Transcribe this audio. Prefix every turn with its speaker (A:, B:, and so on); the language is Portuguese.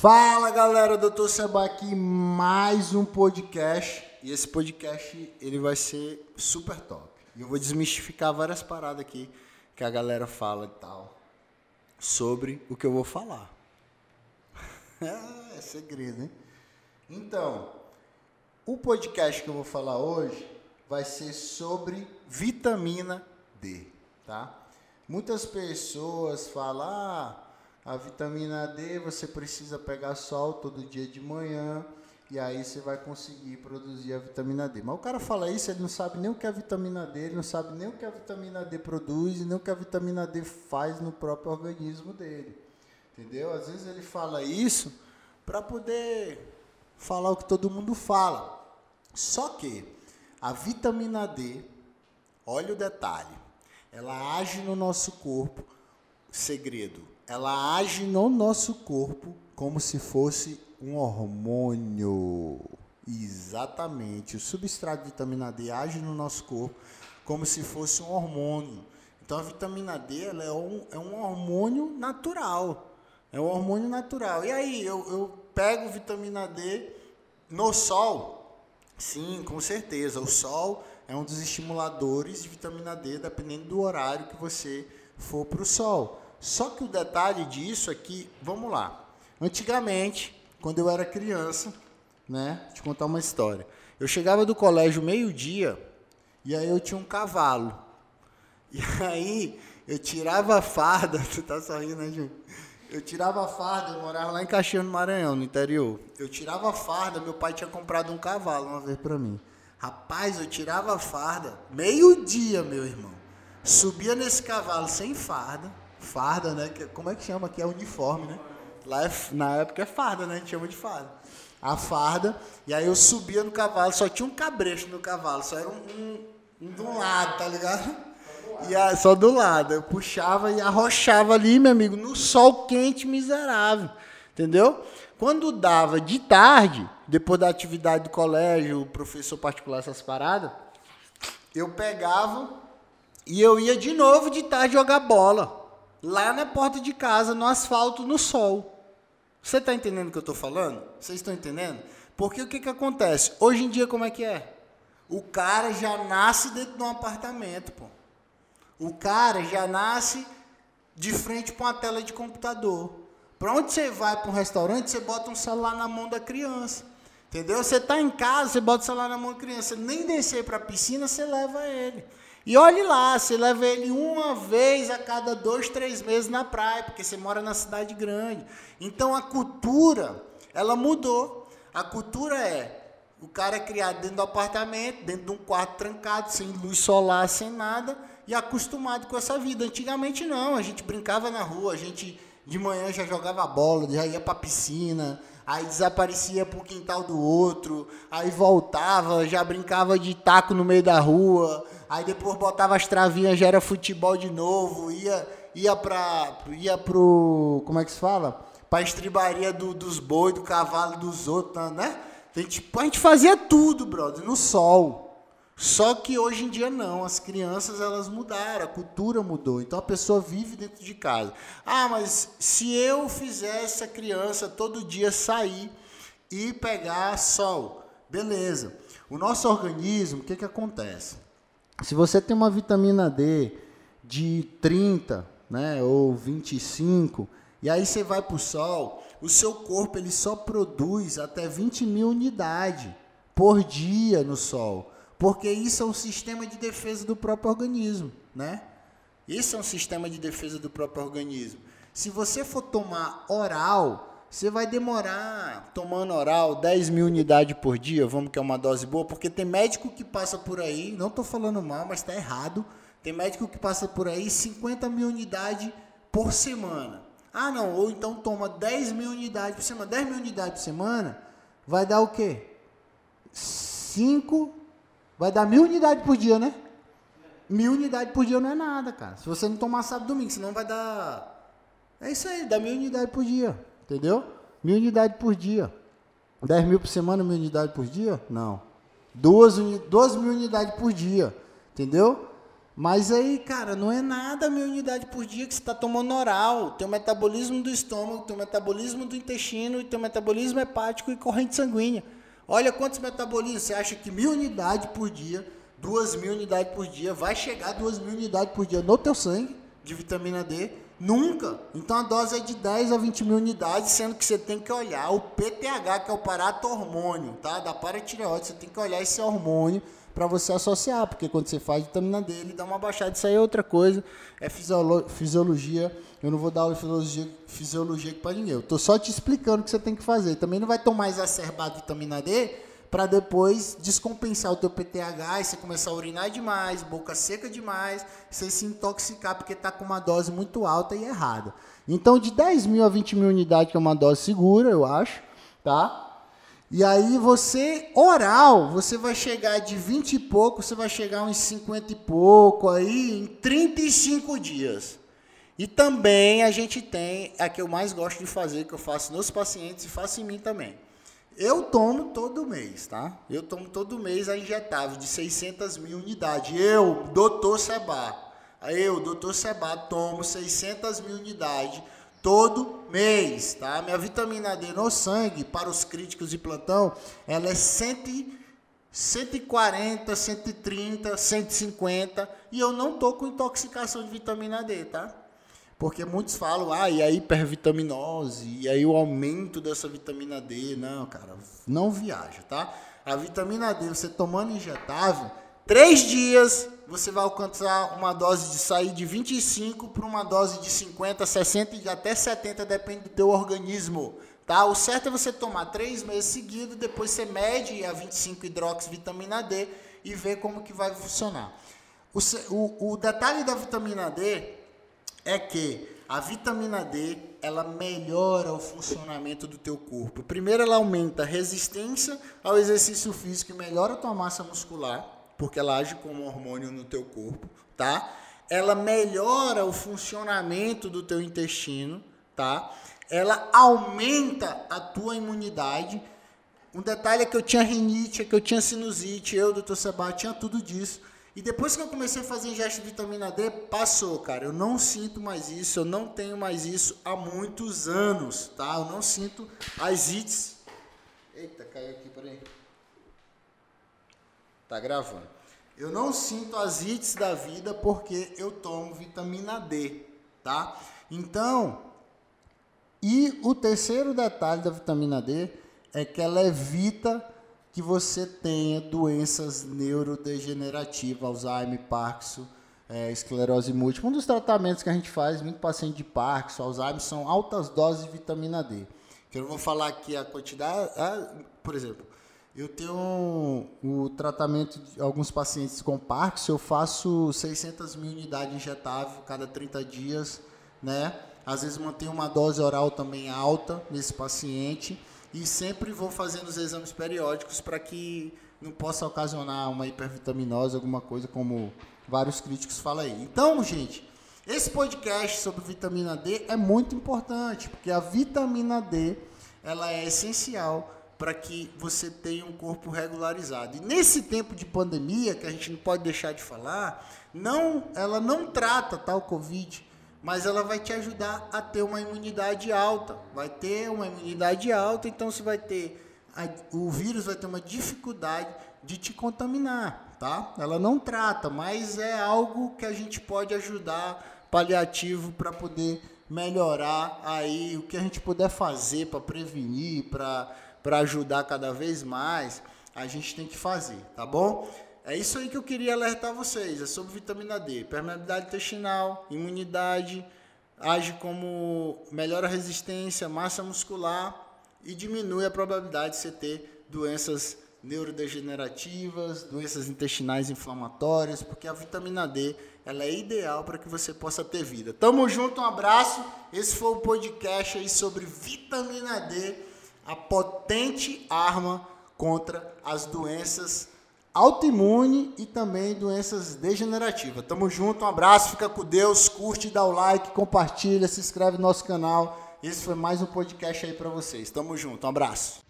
A: Fala galera, Doutor Seba aqui, mais um podcast. E esse podcast ele vai ser super top. E eu vou desmistificar várias paradas aqui que a galera fala e tal sobre o que eu vou falar. é segredo, hein? Então, o podcast que eu vou falar hoje vai ser sobre vitamina D, tá? Muitas pessoas falam, ah, a vitamina D você precisa pegar sol todo dia de manhã e aí você vai conseguir produzir a vitamina D. Mas o cara fala isso, ele não sabe nem o que é a vitamina D, ele não sabe nem o que a vitamina D produz, nem o que a vitamina D faz no próprio organismo dele. Entendeu? Às vezes ele fala isso para poder falar o que todo mundo fala. Só que a vitamina D, olha o detalhe, ela age no nosso corpo, segredo, ela age no nosso corpo como se fosse um hormônio. Exatamente. O substrato de vitamina D age no nosso corpo como se fosse um hormônio. Então a vitamina D ela é, um, é um hormônio natural. É um hormônio natural. E aí, eu, eu pego vitamina D no sol? Sim, com certeza. O sol é um dos estimuladores de vitamina D, dependendo do horário que você for para o sol. Só que o detalhe disso é que, vamos lá, antigamente quando eu era criança, né? Te contar uma história. Eu chegava do colégio meio-dia e aí eu tinha um cavalo. E aí eu tirava a farda, tu tá sorrindo, né, Júnior? Eu tirava a farda, eu morava lá em Caxias no Maranhão, no interior. Eu tirava a farda, meu pai tinha comprado um cavalo uma vez para mim. Rapaz, eu tirava a farda, meio-dia, meu irmão. Subia nesse cavalo sem farda. Farda, né? Como é que chama aqui? É uniforme, né? Lá é, na época é farda, né? A gente chama de farda. A farda, e aí eu subia no cavalo, só tinha um cabresto no cavalo, só era um, um, um um lado, tá ligado? E a, só do lado. Eu puxava e arrochava ali, meu amigo, no sol quente miserável. Entendeu? Quando dava de tarde, depois da atividade do colégio, o professor particular, essas paradas, eu pegava e eu ia de novo de tarde jogar bola. Lá na porta de casa, no asfalto, no sol. Você está entendendo o que eu estou falando? Vocês estão entendendo? Porque o que, que acontece? Hoje em dia, como é que é? O cara já nasce dentro de um apartamento, pô. O cara já nasce de frente para uma tela de computador. Para onde você vai para um restaurante, você bota um celular na mão da criança. Entendeu? Você está em casa, você bota o celular na mão da criança. Nem descer para a piscina, você leva ele. E olhe lá, você leva ele uma vez a cada dois, três meses na praia, porque você mora na cidade grande. Então a cultura, ela mudou. A cultura é o cara é criado dentro do apartamento, dentro de um quarto trancado, sem luz solar, sem nada, e acostumado com essa vida. Antigamente não, a gente brincava na rua, a gente de manhã já jogava bola, já ia para piscina, aí desaparecia pro quintal do outro, aí voltava, já brincava de taco no meio da rua, aí depois botava as travinhas, já era futebol de novo, ia ia para ia pro, como é que se fala? Pra estribaria do, dos boi, do cavalo dos outros, né? A gente, a gente fazia tudo, brother, no sol. Só que hoje em dia não, as crianças elas mudaram, a cultura mudou. Então a pessoa vive dentro de casa. Ah, mas se eu fizesse a criança todo dia sair e pegar sol, beleza. O nosso organismo, o que, que acontece? Se você tem uma vitamina D de 30, né, ou 25, e aí você vai para o sol, o seu corpo ele só produz até 20 mil unidades por dia no sol porque isso é um sistema de defesa do próprio organismo, né? Isso é um sistema de defesa do próprio organismo. Se você for tomar oral, você vai demorar tomando oral 10 mil unidades por dia, vamos que é uma dose boa, porque tem médico que passa por aí, não estou falando mal, mas está errado. Tem médico que passa por aí 50 mil unidades por semana. Ah, não, ou então toma 10 mil unidades por semana. 10 mil unidades por semana vai dar o quê? 5 Vai dar mil unidades por dia, né? Mil unidades por dia não é nada, cara. Se você não tomar sábado e domingo, senão vai dar. É isso aí, dá mil unidades por dia. Entendeu? Mil unidades por dia. Dez mil por semana, mil unidades por dia? Não. Duas, uni... Duas mil unidades por dia. Entendeu? Mas aí, cara, não é nada a minha unidade por dia que você está tomando oral. Tem o metabolismo do estômago, tem o metabolismo do intestino, tem o metabolismo hepático e corrente sanguínea. Olha quantos metabolismos. Você acha que mil unidades por dia, duas mil unidades por dia, vai chegar duas mil unidades por dia no teu sangue de vitamina D? Nunca. Então a dose é de 10 a 20 mil unidades, sendo que você tem que olhar o PTH, que é o parato-hormônio, tá? Da paratireoide, você tem que olhar esse hormônio para você associar, porque quando você faz vitamina D, ele dá uma baixada. Isso aí é outra coisa, é fisiologia. Eu não vou dar aula de fisiologia, fisiologia para ninguém. Eu estou só te explicando o que você tem que fazer. Também não vai tomar exacerbado vitamina D para depois descompensar o teu PTH e você começar a urinar demais, boca seca demais, você se intoxicar porque está com uma dose muito alta e errada. Então, de 10 mil a 20 mil unidades, que é uma dose segura, eu acho, tá? E aí você, oral, você vai chegar de 20 e pouco, você vai chegar uns 50 e pouco aí em 35 dias. E também a gente tem a que eu mais gosto de fazer, que eu faço nos pacientes e faço em mim também. Eu tomo todo mês, tá? Eu tomo todo mês a injetável de 600 mil unidades. Eu, doutor Seba, eu, doutor Seba, tomo 600 mil unidades todo mês, tá? Minha vitamina D no sangue, para os críticos de plantão, ela é 100, 140, 130, 150 e eu não tô com intoxicação de vitamina D, tá? Porque muitos falam, ah, e a hipervitaminose, e aí o aumento dessa vitamina D. Não, cara, não viaja, tá? A vitamina D, você tomando injetável, três dias você vai alcançar uma dose de sair de 25 para uma dose de 50, 60 e até 70, depende do teu organismo. Tá? O certo é você tomar três meses seguidos, depois você mede a 25 hidroxivitamina D e vê como que vai funcionar. O, o, o detalhe da vitamina D é que a vitamina D ela melhora o funcionamento do teu corpo. Primeiro, ela aumenta a resistência ao exercício físico e melhora a tua massa muscular porque ela age como hormônio no teu corpo, tá? Ela melhora o funcionamento do teu intestino, tá? Ela aumenta a tua imunidade. Um detalhe é que eu tinha rinite, é que eu tinha sinusite, eu, doutor Seba, tinha tudo disso. E depois que eu comecei a fazer ingesta de vitamina D, passou, cara. Eu não sinto mais isso, eu não tenho mais isso há muitos anos, tá? Eu não sinto as ites. Eita, caiu aqui, peraí. Tá gravando. Eu não sinto as ites da vida porque eu tomo vitamina D, tá? Então, e o terceiro detalhe da vitamina D é que ela evita que você tenha doenças neurodegenerativas, Alzheimer, Parkinson, é, esclerose múltipla. Um dos tratamentos que a gente faz, muito paciente de Parkinson, Alzheimer, são altas doses de vitamina D. Que eu vou falar aqui a quantidade, por exemplo, eu tenho o tratamento de alguns pacientes com Parkinson, eu faço 600 mil unidades injetável cada 30 dias, né? Às vezes mantenho uma dose oral também alta nesse paciente e sempre vou fazendo os exames periódicos para que não possa ocasionar uma hipervitaminose, alguma coisa como vários críticos falam aí. Então, gente, esse podcast sobre vitamina D é muito importante, porque a vitamina D ela é essencial para que você tenha um corpo regularizado. E nesse tempo de pandemia, que a gente não pode deixar de falar, não, ela não trata tal Covid, mas ela vai te ajudar a ter uma imunidade alta. Vai ter uma imunidade alta, então você vai ter a, o vírus vai ter uma dificuldade de te contaminar, tá? Ela não trata, mas é algo que a gente pode ajudar paliativo para poder melhorar aí o que a gente puder fazer para prevenir, para para ajudar cada vez mais, a gente tem que fazer, tá bom? É isso aí que eu queria alertar vocês, é sobre vitamina D, permeabilidade intestinal, imunidade, age como melhora a resistência, massa muscular e diminui a probabilidade de você ter doenças neurodegenerativas, doenças intestinais inflamatórias, porque a vitamina D ela é ideal para que você possa ter vida. Tamo junto, um abraço. Esse foi o podcast aí sobre vitamina D a potente arma contra as doenças autoimune e também doenças degenerativas. Tamo junto, um abraço, fica com Deus, curte, dá o like, compartilha, se inscreve no nosso canal. Esse foi mais um podcast aí para vocês. Tamo junto, um abraço.